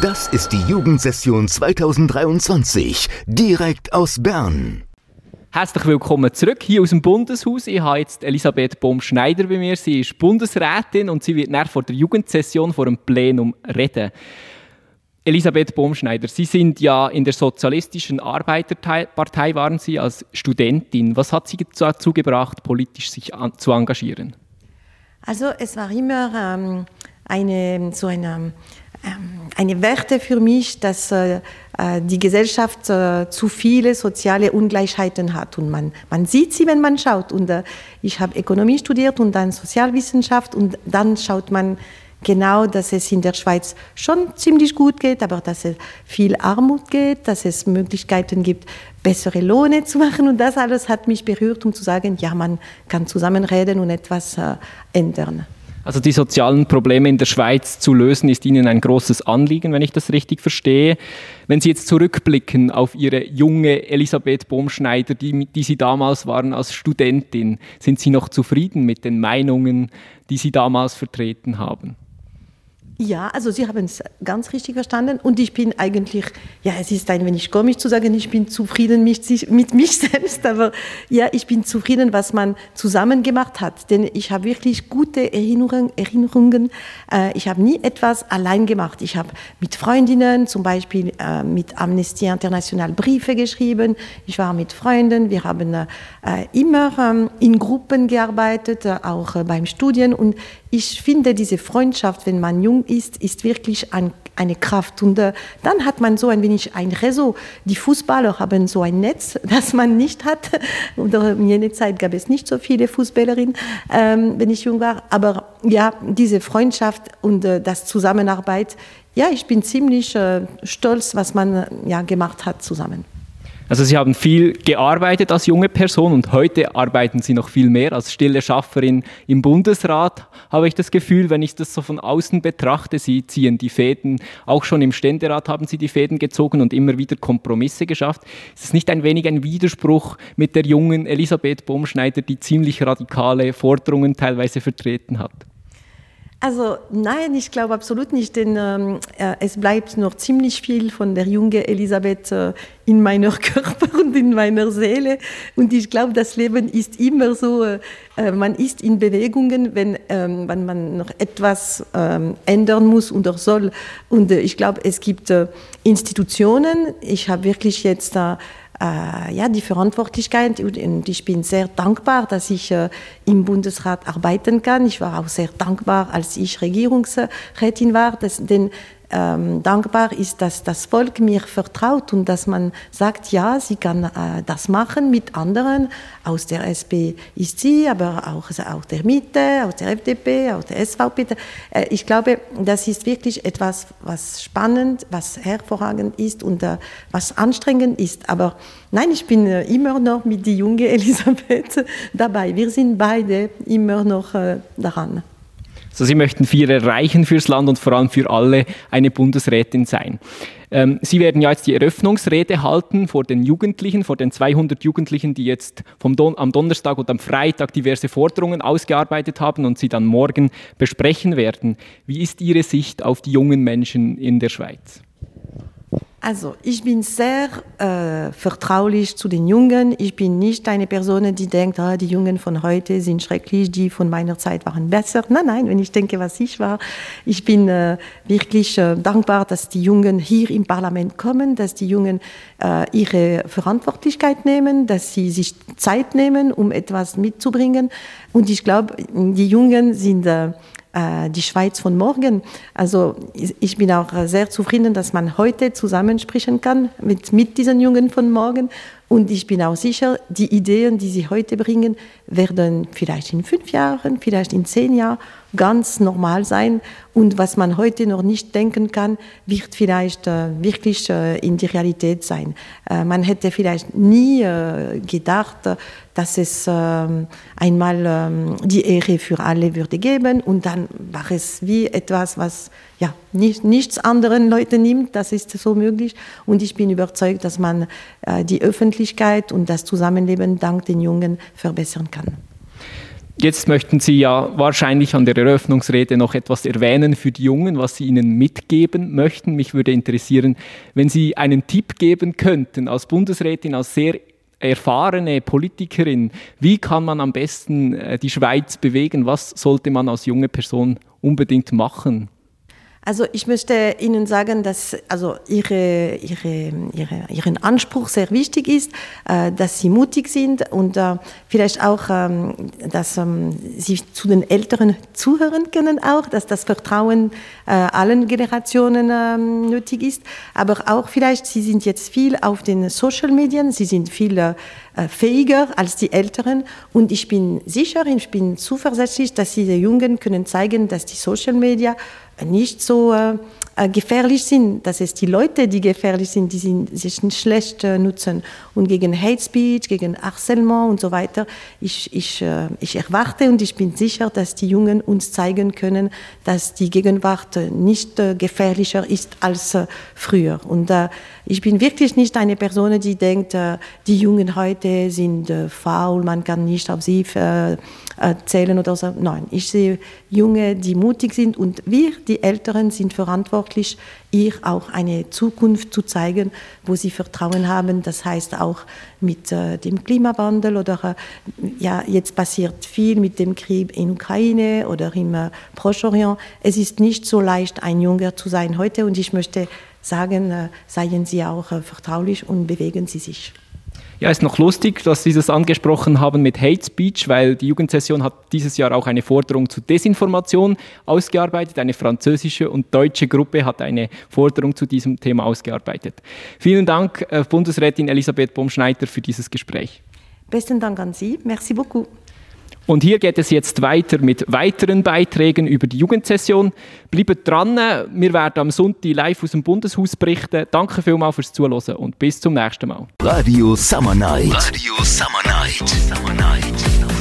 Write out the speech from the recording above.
Das ist die Jugendsession 2023, direkt aus Bern. Herzlich willkommen zurück hier aus dem Bundeshaus. Ich habe jetzt Elisabeth Bohm-Schneider bei mir. Sie ist Bundesrätin und sie wird nach vor der Jugendsession vor dem Plenum reden. Elisabeth Bohm-Schneider, Sie sind ja in der Sozialistischen Arbeiterpartei waren Sie als Studentin. Was hat Sie dazu gebracht, politisch sich an, zu engagieren? Also es war immer ähm, eine so eine eine Werte für mich, dass äh, äh, die Gesellschaft äh, zu viele soziale Ungleichheiten hat. Und man, man sieht sie, wenn man schaut. Und ich habe Ökonomie studiert und dann Sozialwissenschaft. Und dann schaut man genau, dass es in der Schweiz schon ziemlich gut geht, aber dass es viel Armut geht, dass es Möglichkeiten gibt, bessere Lohne zu machen. Und das alles hat mich berührt, um zu sagen, ja, man kann zusammenreden und etwas ändern. Also die sozialen Probleme in der Schweiz zu lösen, ist Ihnen ein großes Anliegen, wenn ich das richtig verstehe. Wenn Sie jetzt zurückblicken auf Ihre junge Elisabeth Bohmschneider, die, die Sie damals waren als Studentin, sind Sie noch zufrieden mit den Meinungen, die Sie damals vertreten haben? Ja, also Sie haben es ganz richtig verstanden und ich bin eigentlich, ja, es ist ein wenig komisch zu sagen, ich bin zufrieden mit, mit mich selbst, aber ja, ich bin zufrieden, was man zusammen gemacht hat, denn ich habe wirklich gute Erinnerungen. Erinnerungen. Äh, ich habe nie etwas allein gemacht. Ich habe mit Freundinnen, zum Beispiel äh, mit Amnesty International Briefe geschrieben. Ich war mit Freunden. Wir haben äh, immer ähm, in Gruppen gearbeitet, auch beim Studien und ich finde, diese Freundschaft, wenn man jung ist, ist wirklich ein, eine Kraft. Und äh, dann hat man so ein wenig ein Réseau. Die Fußballer haben so ein Netz, das man nicht hat. Und in jener Zeit gab es nicht so viele Fußballerinnen, ähm, wenn ich jung war. Aber ja, diese Freundschaft und äh, das Zusammenarbeit, ja, ich bin ziemlich äh, stolz, was man äh, ja, gemacht hat zusammen. Also Sie haben viel gearbeitet als junge Person und heute arbeiten Sie noch viel mehr als stille Schafferin im Bundesrat, habe ich das Gefühl, wenn ich das so von außen betrachte. Sie ziehen die Fäden, auch schon im Ständerat haben Sie die Fäden gezogen und immer wieder Kompromisse geschafft. Ist es nicht ein wenig ein Widerspruch mit der jungen Elisabeth Bohmschneider, die ziemlich radikale Forderungen teilweise vertreten hat? Also nein, ich glaube absolut nicht, denn ähm, äh, es bleibt noch ziemlich viel von der jungen Elisabeth äh, in meiner Körper und in meiner Seele. Und ich glaube, das Leben ist immer so, äh, äh, man ist in Bewegungen, wenn, ähm, wenn man noch etwas ähm, ändern muss oder soll. Und äh, ich glaube, es gibt äh, Institutionen, ich habe wirklich jetzt da ja, die Verantwortlichkeit. Und ich bin sehr dankbar, dass ich äh, im Bundesrat arbeiten kann. Ich war auch sehr dankbar, als ich Regierungsrätin war, dass, denn ähm, dankbar ist, dass das Volk mir vertraut und dass man sagt, ja, sie kann äh, das machen mit anderen. Aus der SP ist sie, aber auch aus der Mitte, aus der FDP, aus der SVP. Äh, ich glaube, das ist wirklich etwas, was spannend, was hervorragend ist und äh, was anstrengend ist. Aber nein, ich bin äh, immer noch mit der jungen Elisabeth dabei. Wir sind beide immer noch äh, daran. Also Sie möchten viel erreichen fürs Land und vor allem für alle eine Bundesrätin sein. Ähm, Sie werden ja jetzt die Eröffnungsrede halten vor den Jugendlichen, vor den 200 Jugendlichen, die jetzt vom Don am Donnerstag und am Freitag diverse Forderungen ausgearbeitet haben und Sie dann morgen besprechen werden. Wie ist Ihre Sicht auf die jungen Menschen in der Schweiz? Also, ich bin sehr äh, vertraulich zu den Jungen. Ich bin nicht eine Person, die denkt, ah, die Jungen von heute sind schrecklich, die von meiner Zeit waren besser. Nein, nein, wenn ich denke, was ich war, ich bin äh, wirklich äh, dankbar, dass die Jungen hier im Parlament kommen, dass die Jungen äh, ihre Verantwortlichkeit nehmen, dass sie sich Zeit nehmen, um etwas mitzubringen. Und ich glaube, die Jungen sind äh, äh, die Schweiz von morgen. Also ich bin auch sehr zufrieden, dass man heute zusammensprechen kann mit, mit diesen Jungen von morgen. Und ich bin auch sicher, die Ideen, die sie heute bringen, werden vielleicht in fünf Jahren, vielleicht in zehn Jahren ganz normal sein. Und was man heute noch nicht denken kann, wird vielleicht äh, wirklich äh, in die Realität sein. Äh, man hätte vielleicht nie äh, gedacht, äh, dass es ähm, einmal ähm, die Ehre für alle würde geben. Und dann war es wie etwas, was ja, nicht, nichts anderen Leute nimmt. Das ist so möglich. Und ich bin überzeugt, dass man äh, die Öffentlichkeit und das Zusammenleben dank den Jungen verbessern kann. Jetzt möchten Sie ja wahrscheinlich an der Eröffnungsrede noch etwas erwähnen für die Jungen, was Sie ihnen mitgeben möchten. Mich würde interessieren, wenn Sie einen Tipp geben könnten als Bundesrätin, als sehr erfahrene Politikerin, wie kann man am besten äh, die Schweiz bewegen? Was sollte man als junge Person unbedingt machen? Also ich möchte Ihnen sagen, dass also ihre, ihre, ihre, Ihren Anspruch sehr wichtig ist, äh, dass Sie mutig sind und äh, vielleicht auch, ähm, dass ähm, Sie zu den Älteren zuhören können auch, dass das Vertrauen äh, allen Generationen ähm, nötig ist, aber auch vielleicht, Sie sind jetzt viel auf den Social Medien, Sie sind viel fähiger als die Älteren und ich bin sicher, ich bin zuversichtlich, dass diese Jungen können zeigen, dass die Social Media nicht so äh, äh, gefährlich sind, dass es die Leute, die gefährlich sind, die sind, sich nicht schlecht äh, nutzen. Und gegen Hate Speech, gegen Harcèlement und so weiter, ich, ich, äh, ich erwarte und ich bin sicher, dass die Jungen uns zeigen können, dass die Gegenwart nicht äh, gefährlicher ist als äh, früher. Und äh, ich bin wirklich nicht eine Person, die denkt, die Jungen heute sind faul, man kann nicht auf sie zählen oder so. Nein, ich sehe Junge, die mutig sind und wir, die Älteren, sind verantwortlich, ihr auch eine Zukunft zu zeigen, wo sie Vertrauen haben. Das heißt auch mit äh, dem Klimawandel oder äh, ja, jetzt passiert viel mit dem Krieg in Ukraine oder im äh, Proche-Orient. Es ist nicht so leicht, ein Junger zu sein heute und ich möchte sagen, äh, seien Sie auch äh, vertraulich und bewegen Sie sich. Ja, ist noch lustig, dass Sie das angesprochen haben mit Hate Speech, weil die Jugendsession hat dieses Jahr auch eine Forderung zu Desinformation ausgearbeitet. Eine französische und deutsche Gruppe hat eine Forderung zu diesem Thema ausgearbeitet. Vielen Dank, äh, Bundesrätin Elisabeth Baumschneider, für dieses Gespräch. Besten Dank an Sie. Merci beaucoup. Und hier geht es jetzt weiter mit weiteren Beiträgen über die Jugendsession. Bleibt dran, wir werden am Sonntag live aus dem Bundeshaus berichten. Danke vielmals fürs Zuhören und bis zum nächsten Mal. Radio Summer Night. Radio Summer Night. Summer Night.